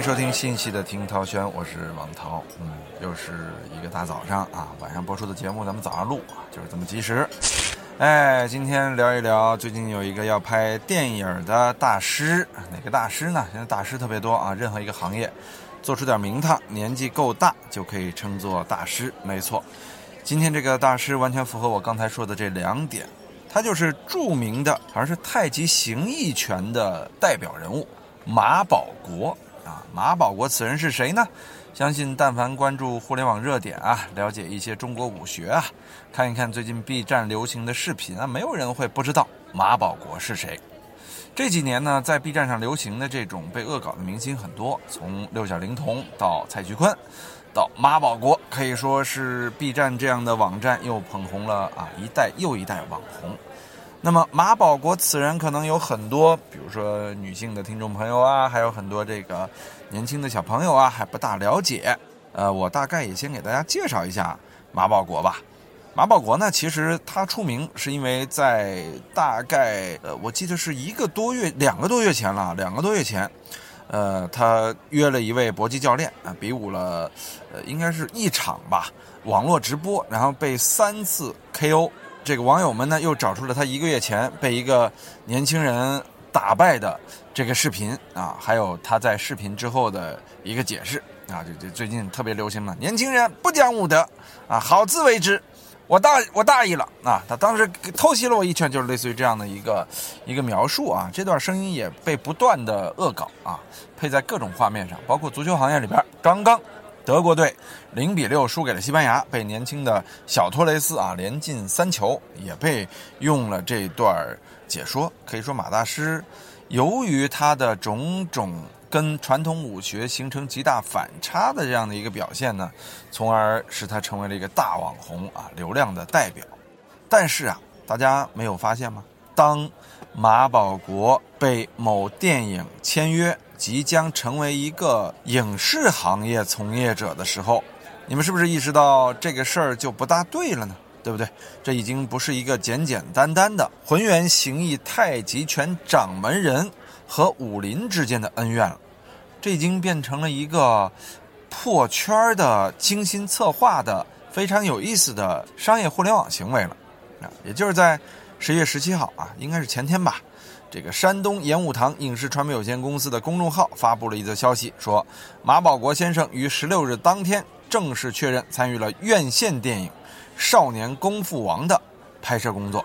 迎收听信息的《听涛轩》，我是王涛。嗯，又是一个大早上啊，晚上播出的节目咱们早上录啊，就是这么及时。哎，今天聊一聊最近有一个要拍电影的大师，哪个大师呢？现在大师特别多啊，任何一个行业做出点名堂，年纪够大就可以称作大师。没错，今天这个大师完全符合我刚才说的这两点，他就是著名的，好像是太极形意拳的代表人物马保国啊。马保国此人是谁呢？相信但凡关注互联网热点啊，了解一些中国武学啊，看一看最近 B 站流行的视频啊，没有人会不知道马保国是谁。这几年呢，在 B 站上流行的这种被恶搞的明星很多，从六小龄童到蔡徐坤，到马保国，可以说是 B 站这样的网站又捧红了啊一代又一代网红。那么马保国此人可能有很多，比如说女性的听众朋友啊，还有很多这个年轻的小朋友啊还不大了解。呃，我大概也先给大家介绍一下马保国吧。马保国呢，其实他出名是因为在大概呃，我记得是一个多月、两个多月前了，两个多月前，呃，他约了一位搏击教练啊，比武了，呃，应该是一场吧，网络直播，然后被三次 KO。这个网友们呢，又找出了他一个月前被一个年轻人打败的这个视频啊，还有他在视频之后的一个解释啊，就就最近特别流行嘛，年轻人不讲武德啊，好自为之，我大我大意了啊，他当时偷袭了我一拳，就是类似于这样的一个一个描述啊，这段声音也被不断的恶搞啊，配在各种画面上，包括足球行业里边，刚刚。德国队零比六输给了西班牙，被年轻的小托雷斯啊连进三球，也被用了这段解说。可以说马大师由于他的种种跟传统武学形成极大反差的这样的一个表现呢，从而使他成为了一个大网红啊流量的代表。但是啊，大家没有发现吗？当马保国被某电影签约。即将成为一个影视行业从业者的时候，你们是不是意识到这个事儿就不大对了呢？对不对？这已经不是一个简简单单的浑圆形意太极拳掌门人和武林之间的恩怨了，这已经变成了一个破圈的、精心策划的、非常有意思的商业互联网行为了。啊，也就是在十月十七号啊，应该是前天吧。这个山东演武堂影视传媒有限公司的公众号发布了一则消息，说马保国先生于十六日当天正式确认参与了院线电影《少年功夫王》的拍摄工作。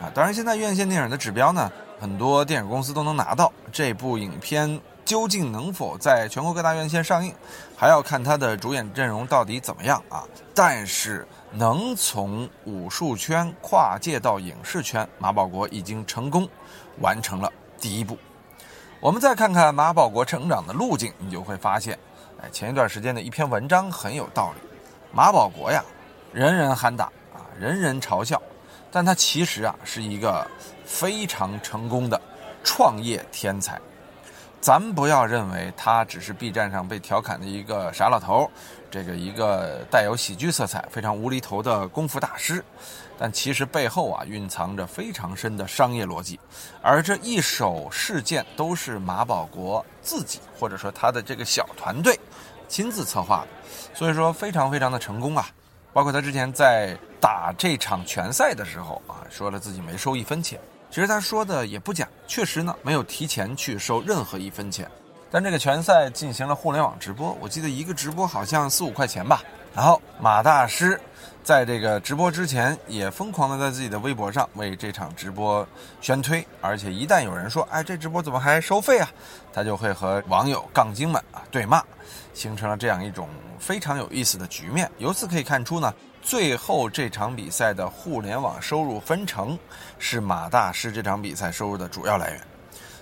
啊，当然，现在院线电影的指标呢，很多电影公司都能拿到。这部影片究竟能否在全国各大院线上映，还要看它的主演阵容到底怎么样啊。但是，能从武术圈跨界到影视圈，马保国已经成功。完成了第一步，我们再看看马保国成长的路径，你就会发现，前一段时间的一篇文章很有道理。马保国呀，人人喊打啊，人人嘲笑，但他其实啊是一个非常成功的创业天才。咱不要认为他只是 B 站上被调侃的一个傻老头，这个一个带有喜剧色彩、非常无厘头的功夫大师。但其实背后啊蕴藏着非常深的商业逻辑，而这一手事件都是马保国自己或者说他的这个小团队亲自策划的，所以说非常非常的成功啊！包括他之前在打这场拳赛的时候啊，说了自己没收一分钱，其实他说的也不假，确实呢没有提前去收任何一分钱。但这个拳赛进行了互联网直播，我记得一个直播好像四五块钱吧。然后马大师。在这个直播之前，也疯狂的在自己的微博上为这场直播宣推，而且一旦有人说“哎，这直播怎么还收费啊”，他就会和网友杠精们啊对骂，形成了这样一种非常有意思的局面。由此可以看出呢，最后这场比赛的互联网收入分成是马大师这场比赛收入的主要来源。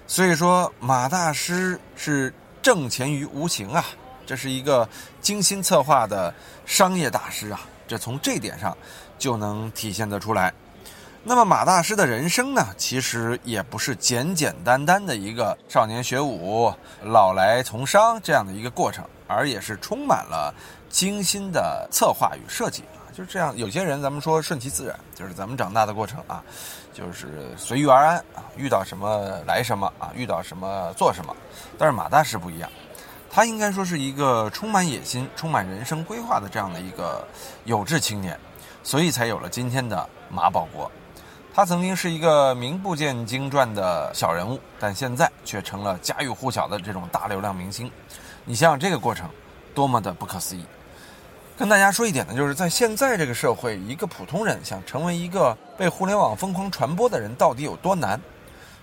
所以说，马大师是挣钱于无形啊，这是一个精心策划的商业大师啊。这从这点上就能体现得出来。那么马大师的人生呢，其实也不是简简单单的一个少年学武、老来从商这样的一个过程，而也是充满了精心的策划与设计啊。就是这样，有些人咱们说顺其自然，就是咱们长大的过程啊，就是随遇而安啊，遇到什么来什么啊，遇到什么做什么。但是马大师不一样。他应该说是一个充满野心、充满人生规划的这样的一个有志青年，所以才有了今天的马保国。他曾经是一个名不见经传的小人物，但现在却成了家喻户晓的这种大流量明星。你想想这个过程，多么的不可思议！跟大家说一点呢，就是在现在这个社会，一个普通人想成为一个被互联网疯狂传播的人，到底有多难？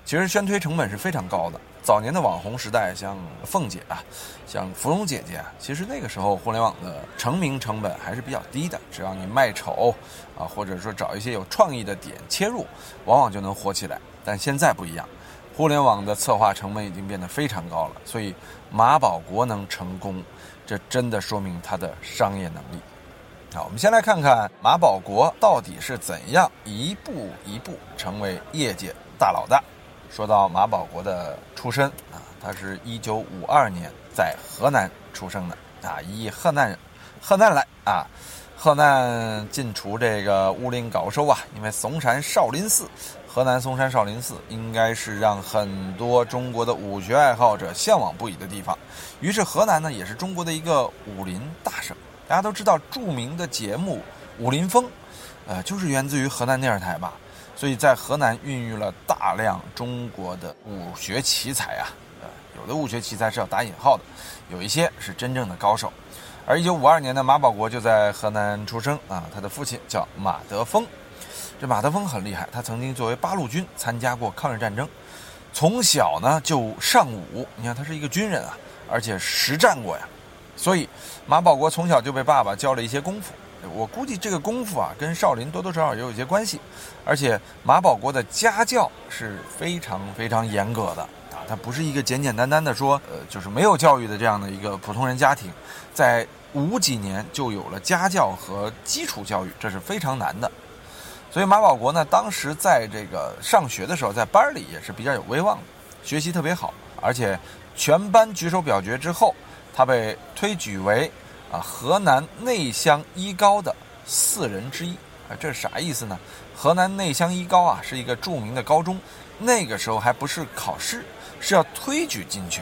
其实宣推成本是非常高的。早年的网红时代，像凤姐啊，像芙蓉姐姐啊，其实那个时候互联网的成名成本还是比较低的，只要你卖丑啊，或者说找一些有创意的点切入，往往就能火起来。但现在不一样，互联网的策划成本已经变得非常高了，所以马保国能成功，这真的说明他的商业能力。好，我们先来看看马保国到底是怎样一步一步成为业界大佬的。说到马保国的出身啊，他是一九五二年在河南出生的啊，以河南人河南来啊，河南进出这个武林高手啊，因为嵩山少林寺，河南嵩山少林寺应该是让很多中国的武学爱好者向往不已的地方。于是河南呢，也是中国的一个武林大省。大家都知道著名的节目《武林风》，呃，就是源自于河南电视台吧。所以在河南孕育了大量中国的武学奇才啊，呃，有的武学奇才是要打引号的，有一些是真正的高手。而一九五二年的马保国就在河南出生啊，他的父亲叫马德峰。这马德峰很厉害，他曾经作为八路军参加过抗日战争，从小呢就尚武，你看他是一个军人啊，而且实战过呀，所以马保国从小就被爸爸教了一些功夫。我估计这个功夫啊，跟少林多多少少也有一些关系，而且马保国的家教是非常非常严格的啊，他不是一个简简单单的说，呃，就是没有教育的这样的一个普通人家庭，在五几年就有了家教和基础教育，这是非常难的。所以马保国呢，当时在这个上学的时候，在班里也是比较有威望的，学习特别好，而且全班举手表决之后，他被推举为。啊，河南内乡一高的四人之一啊，这是啥意思呢？河南内乡一高啊，是一个著名的高中，那个时候还不是考试，是要推举进去，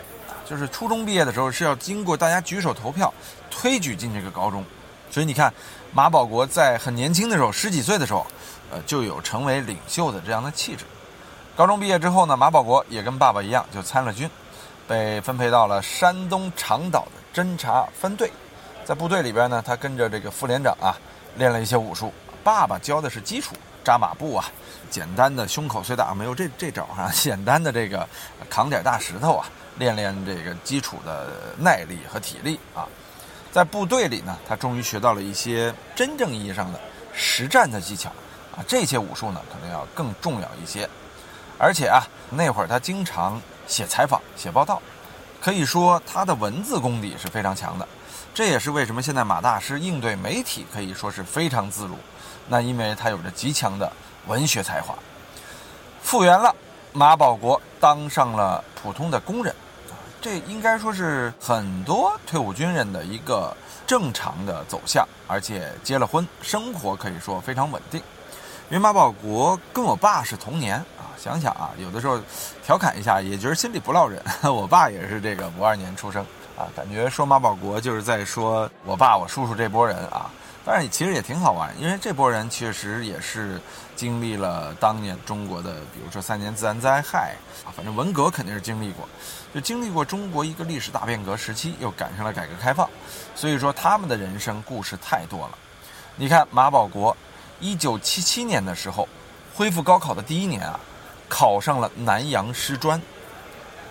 就是初中毕业的时候是要经过大家举手投票推举进这个高中，所以你看马保国在很年轻的时候，十几岁的时候，呃，就有成为领袖的这样的气质。高中毕业之后呢，马保国也跟爸爸一样，就参了军，被分配到了山东长岛的侦察分队。在部队里边呢，他跟着这个副连长啊，练了一些武术。爸爸教的是基础扎马步啊，简单的胸口碎大没有这这招啊，简单的这个扛点大石头啊，练练这个基础的耐力和体力啊。在部队里呢，他终于学到了一些真正意义上的实战的技巧这些武术呢可能要更重要一些。而且啊，那会儿他经常写采访、写报道，可以说他的文字功底是非常强的。这也是为什么现在马大师应对媒体可以说是非常自如，那因为他有着极强的文学才华。复原了，马保国当上了普通的工人，这应该说是很多退伍军人的一个正常的走向，而且结了婚，生活可以说非常稳定。因为马保国跟我爸是同年啊，想想啊，有的时候调侃一下，也觉得心里不落忍。我爸也是这个五二年出生。啊，感觉说马保国就是在说我爸、我叔叔这波人啊，但是其实也挺好玩，因为这波人确实也是经历了当年中国的，比如说三年自然灾害啊，反正文革肯定是经历过，就经历过中国一个历史大变革时期，又赶上了改革开放，所以说他们的人生故事太多了。你看马保国，一九七七年的时候，恢复高考的第一年啊，考上了南阳师专。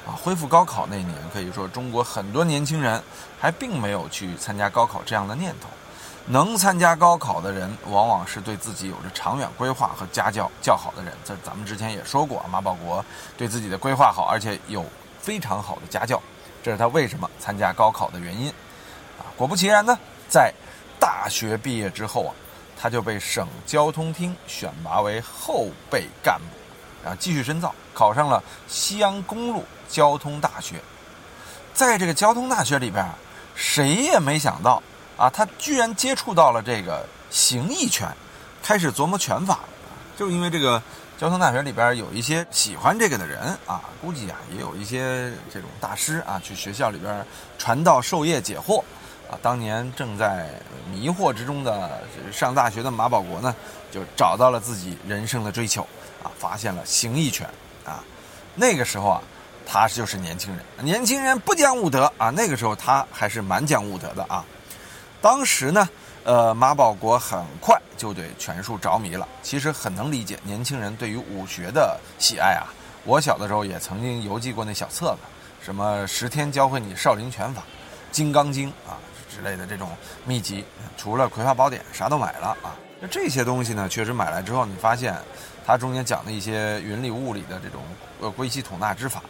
啊，恢复高考那年，可以说中国很多年轻人还并没有去参加高考这样的念头。能参加高考的人，往往是对自己有着长远规划和家教较好的人。这咱们之前也说过，马保国对自己的规划好，而且有非常好的家教，这是他为什么参加高考的原因。啊，果不其然呢，在大学毕业之后啊，他就被省交通厅选拔为后备干部。啊，继续深造，考上了西安公路交通大学。在这个交通大学里边，谁也没想到啊，他居然接触到了这个形意拳，开始琢磨拳法了。就因为这个交通大学里边有一些喜欢这个的人啊，估计啊也有一些这种大师啊，去学校里边传道授业解惑啊。当年正在迷惑之中的上大学的马保国呢，就找到了自己人生的追求啊，发现了形意拳啊。那个时候啊，他就是年轻人，年轻人不讲武德啊。那个时候他还是蛮讲武德的啊。当时呢。呃，马保国很快就对拳术着迷了。其实很能理解年轻人对于武学的喜爱啊。我小的时候也曾经邮寄过那小册子，什么十天教会你少林拳法、金刚经啊之类的这种秘籍。除了《葵花宝典》，啥都买了啊。那这些东西呢，确实买来之后，你发现它中间讲的一些云里雾里的这种呃归西统纳之法，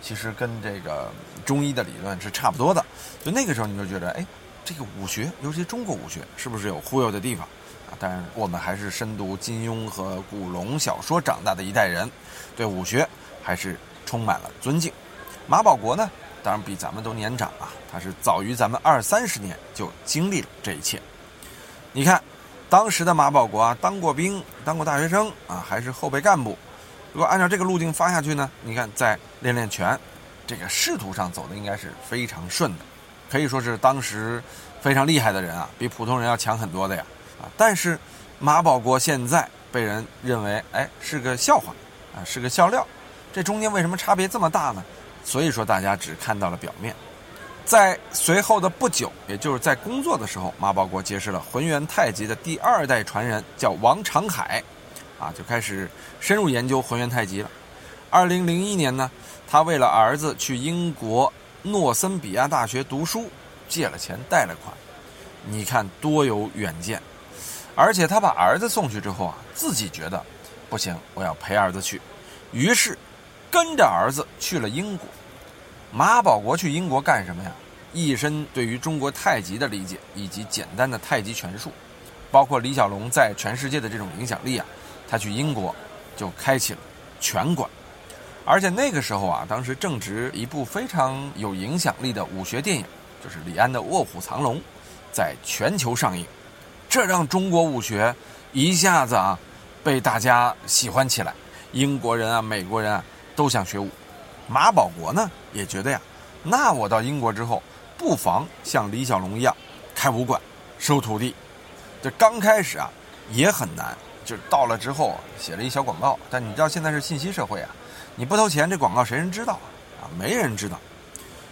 其实跟这个中医的理论是差不多的。就那个时候你就觉得，哎。这个武学，尤其中国武学，是不是有忽悠的地方啊？当然，我们还是深读金庸和古龙小说长大的一代人，对武学还是充满了尊敬。马保国呢，当然比咱们都年长啊，他是早于咱们二三十年就经历了这一切。你看，当时的马保国啊，当过兵，当过大学生啊，还是后备干部。如果按照这个路径发下去呢，你看在练练拳，这个仕途上走的应该是非常顺的。可以说是当时非常厉害的人啊，比普通人要强很多的呀啊！但是马保国现在被人认为哎是个笑话啊，是个笑料，这中间为什么差别这么大呢？所以说大家只看到了表面。在随后的不久，也就是在工作的时候，马保国结识了浑元太极的第二代传人，叫王长海，啊，就开始深入研究浑元太极了。二零零一年呢，他为了儿子去英国。诺森比亚大学读书，借了钱贷了款，你看多有远见。而且他把儿子送去之后啊，自己觉得不行，我要陪儿子去，于是跟着儿子去了英国。马保国去英国干什么呀？一身对于中国太极的理解，以及简单的太极拳术，包括李小龙在全世界的这种影响力啊，他去英国就开启了拳馆。而且那个时候啊，当时正值一部非常有影响力的武学电影，就是李安的《卧虎藏龙》，在全球上映，这让中国武学一下子啊被大家喜欢起来。英国人啊、美国人啊都想学武。马保国呢也觉得呀，那我到英国之后，不妨像李小龙一样开武馆、收徒弟。这刚开始啊也很难，就是到了之后写了一小广告。但你知道现在是信息社会啊。你不投钱，这广告谁人知道啊？没人知道。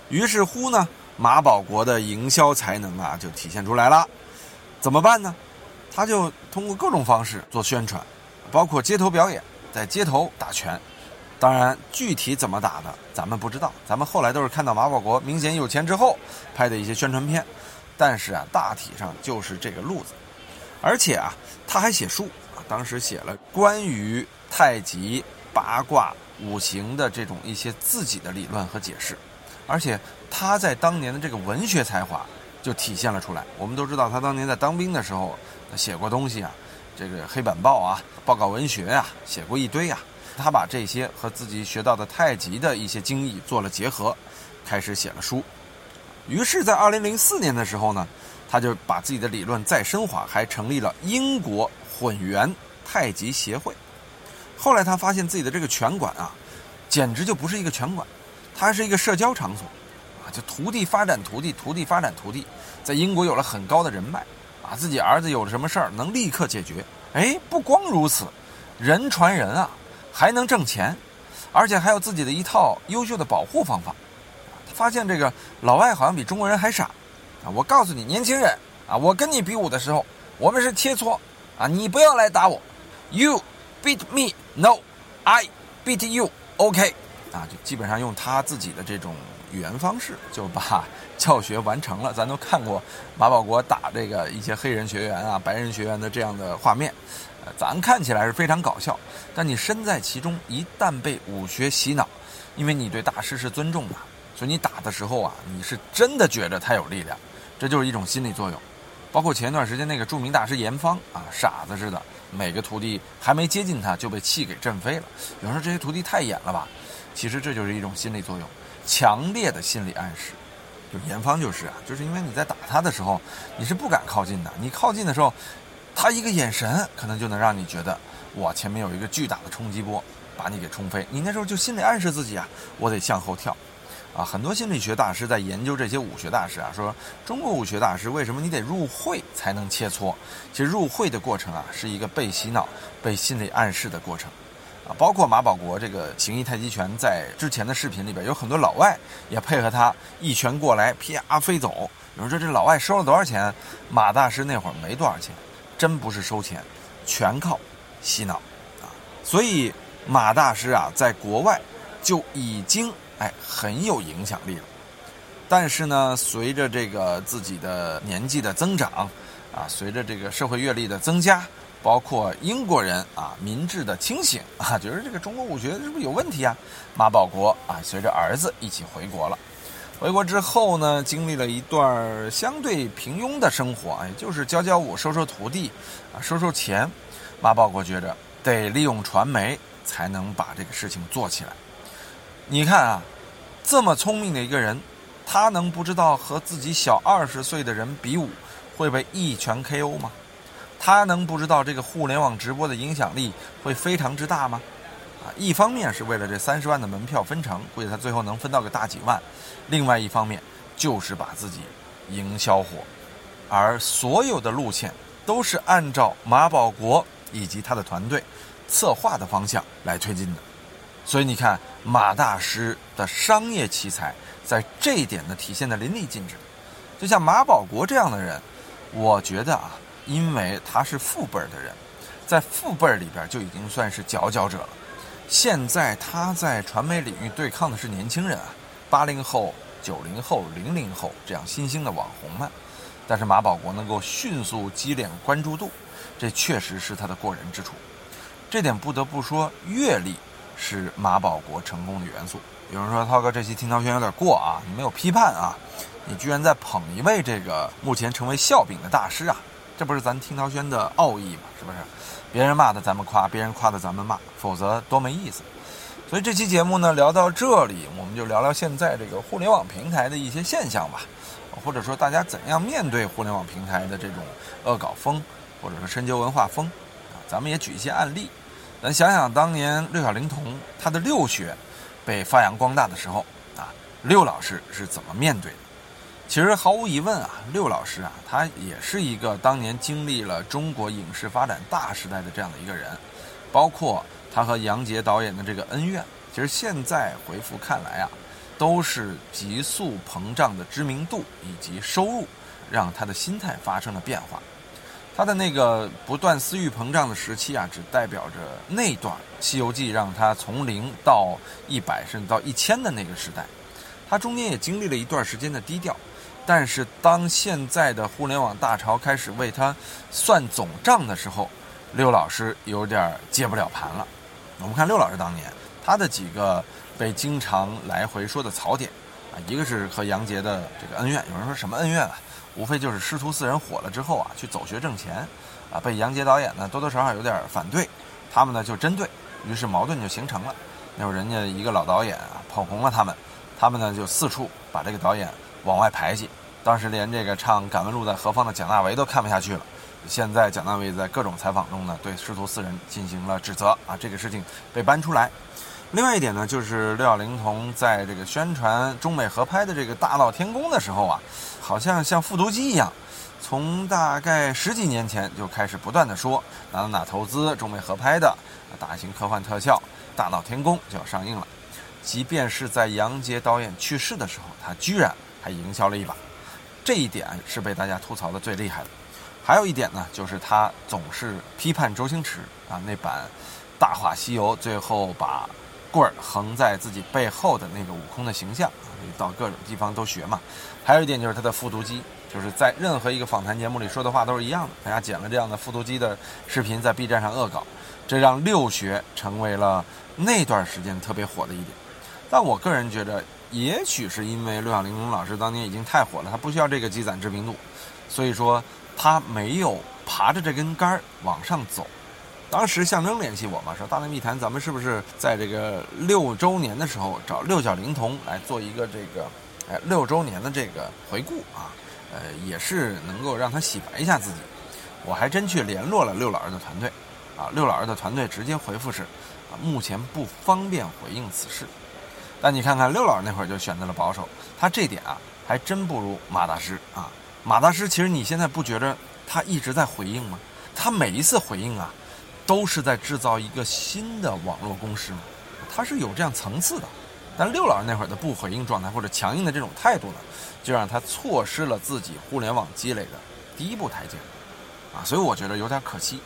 于是乎呢，马保国的营销才能啊就体现出来了。怎么办呢？他就通过各种方式做宣传，包括街头表演，在街头打拳。当然，具体怎么打的，咱们不知道。咱们后来都是看到马保国明显有钱之后拍的一些宣传片。但是啊，大体上就是这个路子。而且啊，他还写书啊，当时写了关于太极八卦。五行的这种一些自己的理论和解释，而且他在当年的这个文学才华就体现了出来。我们都知道他当年在当兵的时候写过东西啊，这个黑板报啊、报告文学啊，写过一堆啊。他把这些和自己学到的太极的一些精义做了结合，开始写了书。于是，在二零零四年的时候呢，他就把自己的理论再升华，还成立了英国混元太极协会。后来他发现自己的这个拳馆啊，简直就不是一个拳馆，它是一个社交场所，啊，就徒弟发展徒弟，徒弟发展徒弟，在英国有了很高的人脉，啊，自己儿子有了什么事儿能立刻解决。哎，不光如此，人传人啊，还能挣钱，而且还有自己的一套优秀的保护方法。他发现这个老外好像比中国人还傻，啊，我告诉你，年轻人啊，我跟你比武的时候，我们是切磋，啊，你不要来打我，you。Beat me, no, I beat you. OK，啊，就基本上用他自己的这种语言方式，就把教学完成了。咱都看过马保国打这个一些黑人学员啊、白人学员的这样的画面，呃，咱看起来是非常搞笑，但你身在其中，一旦被武学洗脑，因为你对大师是尊重的，所以你打的时候啊，你是真的觉得他有力量，这就是一种心理作用。包括前一段时间那个著名大师严方啊，傻子似的。每个徒弟还没接近他就被气给震飞了。有人说这些徒弟太演了吧？其实这就是一种心理作用，强烈的心理暗示。就严方就是啊，就是因为你在打他的时候，你是不敢靠近的。你靠近的时候，他一个眼神可能就能让你觉得哇前面有一个巨大的冲击波，把你给冲飞。你那时候就心里暗示自己啊，我得向后跳。啊，很多心理学大师在研究这些武学大师啊，说中国武学大师为什么你得入会才能切磋？其实入会的过程啊，是一个被洗脑、被心理暗示的过程。包括马保国这个形意太极拳，在之前的视频里边有很多老外也配合他一拳过来，啪飞走。有人说这老外收了多少钱？马大师那会儿没多少钱，真不是收钱，全靠洗脑啊。所以马大师啊，在国外就已经。哎，很有影响力了。但是呢，随着这个自己的年纪的增长，啊，随着这个社会阅历的增加，包括英国人啊民智的清醒啊，觉得这个中国武学是不是有问题啊？马保国啊，随着儿子一起回国了。回国之后呢，经历了一段相对平庸的生活，也就是教教武、收收徒弟，啊，收收钱。马保国觉着得利用传媒才能把这个事情做起来。你看啊，这么聪明的一个人，他能不知道和自己小二十岁的人比武会被一拳 KO 吗？他能不知道这个互联网直播的影响力会非常之大吗？啊，一方面是为了这三十万的门票分成，估计他最后能分到个大几万；另外一方面就是把自己营销火，而所有的路线都是按照马保国以及他的团队策划的方向来推进的。所以你看，马大师的商业奇才在这一点呢体现的淋漓尽致。就像马保国这样的人，我觉得啊，因为他是父辈儿的人，在父辈儿里边就已经算是佼佼者了。现在他在传媒领域对抗的是年轻人啊，八零后、九零后、零零后这样新兴的网红们。但是马保国能够迅速积累关注度，这确实是他的过人之处。这点不得不说，阅历。是马保国成功的元素。有人说：“涛哥，这期听涛轩有点过啊，你没有批判啊，你居然在捧一位这个目前成为笑柄的大师啊，这不是咱听涛轩的奥义吗？是不是？别人骂的咱们夸，别人夸的咱们骂，否则多没意思。所以这期节目呢，聊到这里，我们就聊聊现在这个互联网平台的一些现象吧，或者说大家怎样面对互联网平台的这种恶搞风，或者说深究文化风啊，咱们也举一些案例。”咱想想当年六小龄童他的六学被发扬光大的时候啊，六老师是怎么面对的？其实毫无疑问啊，六老师啊，他也是一个当年经历了中国影视发展大时代的这样的一个人，包括他和杨洁导演的这个恩怨，其实现在回复看来啊，都是急速膨胀的知名度以及收入，让他的心态发生了变化。他的那个不断私欲膨胀的时期啊，只代表着那段《西游记》让他从零到一百，甚至到一千的那个时代。他中间也经历了一段时间的低调，但是当现在的互联网大潮开始为他算总账的时候，六老师有点接不了盘了。我们看六老师当年他的几个被经常来回说的槽点啊，一个是和杨洁的这个恩怨，有人说什么恩怨啊？无非就是师徒四人火了之后啊，去走学挣钱，啊，被杨洁导演呢多多少少有点反对，他们呢就针对，于是矛盾就形成了。那会儿人家一个老导演啊捧红了他们，他们呢就四处把这个导演往外排挤。当时连这个唱《敢问路在何方》的蒋大为都看不下去了。现在蒋大为在各种采访中呢对师徒四人进行了指责啊，这个事情被搬出来。另外一点呢，就是六小龄童在这个宣传中美合拍的这个大闹天宫的时候啊，好像像复读机一样，从大概十几年前就开始不断的说哪哪哪投资中美合拍的大型科幻特效大闹天宫就要上映了，即便是在杨洁导演去世的时候，他居然还营销了一把，这一点是被大家吐槽的最厉害的。还有一点呢，就是他总是批判周星驰啊那版《大话西游》，最后把。棍儿横在自己背后的那个悟空的形象，到各种地方都学嘛。还有一点就是他的复读机，就是在任何一个访谈节目里说的话都是一样的。大家剪了这样的复读机的视频在 B 站上恶搞，这让六学成为了那段时间特别火的一点。但我个人觉得，也许是因为六小龄童老师当年已经太火了，他不需要这个积攒知名度，所以说他没有爬着这根杆儿往上走。当时象征联系我嘛，说大内密谈，咱们是不是在这个六周年的时候找六小龄童来做一个这个，哎，六周年的这个回顾啊？呃，也是能够让他洗白一下自己。我还真去联络了六老师的团队，啊，六老师的团队直接回复是，啊，目前不方便回应此事。但你看看六老师那会儿就选择了保守，他这点啊还真不如马大师啊。马大师其实你现在不觉着他一直在回应吗？他每一次回应啊，都是在制造一个新的网络攻势吗？他是有这样层次的。但六老师那会儿的不回应状态或者强硬的这种态度呢，就让他错失了自己互联网积累的第一步台阶，啊，所以我觉得有点可惜。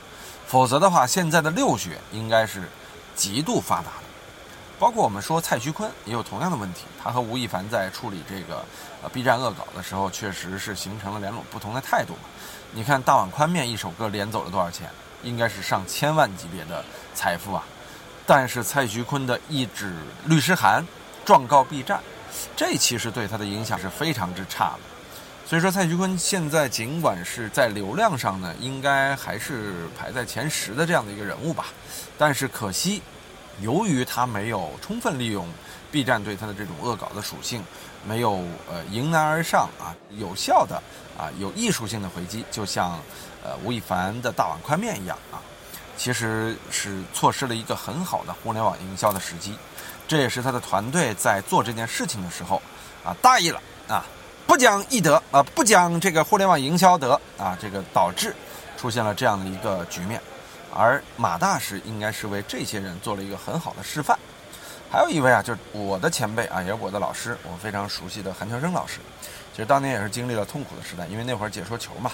否则的话，现在的六学应该是极度发达的。包括我们说蔡徐坤也有同样的问题，他和吴亦凡在处理这个呃 B 站恶搞的时候，确实是形成了两种不同的态度。你看大碗宽面一首歌连走了多少钱？应该是上千万级别的财富啊。但是蔡徐坤的一纸律师函状告 B 站，这其实对他的影响是非常之差的。所以说蔡徐坤现在尽管是在流量上呢，应该还是排在前十的这样的一个人物吧，但是可惜。由于他没有充分利用 B 站对他的这种恶搞的属性，没有呃迎难而上啊，有效的啊有艺术性的回击，就像呃吴亦凡的大碗宽面一样啊，其实是错失了一个很好的互联网营销的时机。这也是他的团队在做这件事情的时候啊大意了啊，不讲义德啊，不讲这个互联网营销德啊，这个导致出现了这样的一个局面。而马大师应该是为这些人做了一个很好的示范。还有一位啊，就是我的前辈啊，也是我的老师，我非常熟悉的韩乔生老师。其实当年也是经历了痛苦的时代，因为那会儿解说球嘛，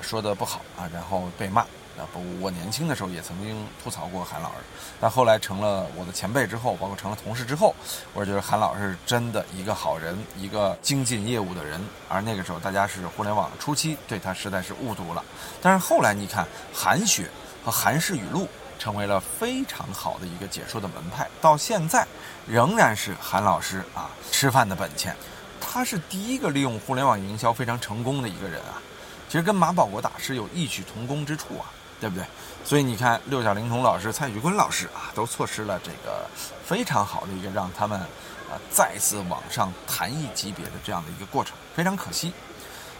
说的不好啊，然后被骂。啊不，我年轻的时候也曾经吐槽过韩老师，但后来成了我的前辈之后，包括成了同事之后，我觉得韩老师真的一个好人，一个精进业务的人。而那个时候大家是互联网初期，对他实在是误读了。但是后来你看韩雪。和韩式语录成为了非常好的一个解说的门派，到现在仍然是韩老师啊吃饭的本钱。他是第一个利用互联网营销非常成功的一个人啊，其实跟马保国大师有异曲同工之处啊，对不对？所以你看六小龄童老师、蔡徐坤老师啊，都错失了这个非常好的一个让他们啊再次往上弹一级别的这样的一个过程，非常可惜。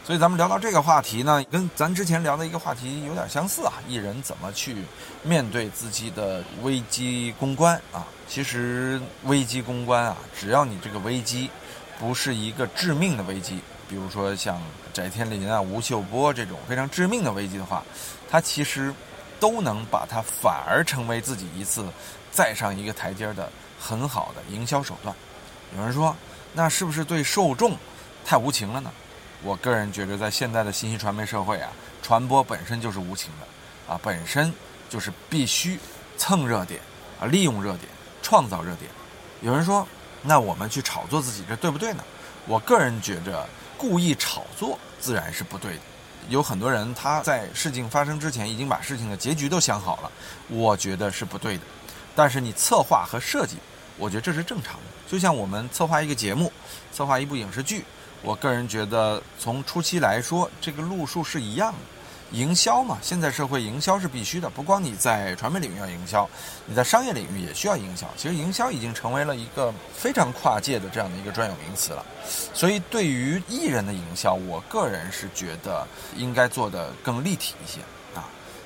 所以咱们聊到这个话题呢，跟咱之前聊的一个话题有点相似啊。艺人怎么去面对自己的危机公关啊？其实危机公关啊，只要你这个危机不是一个致命的危机，比如说像翟天临啊、吴秀波这种非常致命的危机的话，他其实都能把它反而成为自己一次再上一个台阶的很好的营销手段。有人说，那是不是对受众太无情了呢？我个人觉得，在现在的信息传媒社会啊，传播本身就是无情的，啊，本身就是必须蹭热点，啊，利用热点，创造热点。有人说，那我们去炒作自己，这对不对呢？我个人觉着，故意炒作自然是不对的。有很多人他在事情发生之前已经把事情的结局都想好了，我觉得是不对的。但是你策划和设计，我觉得这是正常的。就像我们策划一个节目，策划一部影视剧。我个人觉得，从初期来说，这个路数是一样的。营销嘛，现在社会营销是必须的，不光你在传媒领域要营销，你在商业领域也需要营销。其实营销已经成为了一个非常跨界的这样的一个专有名词了。所以，对于艺人的营销，我个人是觉得应该做得更立体一些。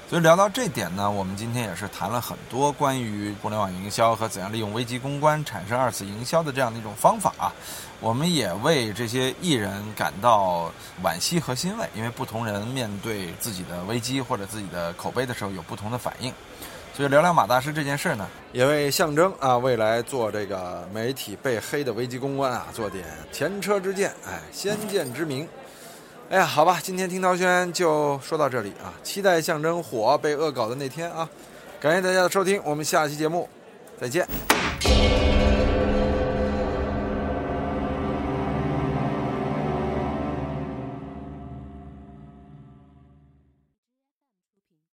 所以聊到这点呢，我们今天也是谈了很多关于互联网营销和怎样利用危机公关产生二次营销的这样的一种方法啊。我们也为这些艺人感到惋惜和欣慰，因为不同人面对自己的危机或者自己的口碑的时候有不同的反应。所以聊聊马大师这件事呢，也为象征啊未来做这个媒体被黑的危机公关啊做点前车之鉴，哎，先见之明。哎呀，好吧，今天听涛轩就说到这里啊，期待象征火被恶搞的那天啊！感谢大家的收听，我们下期节目再见。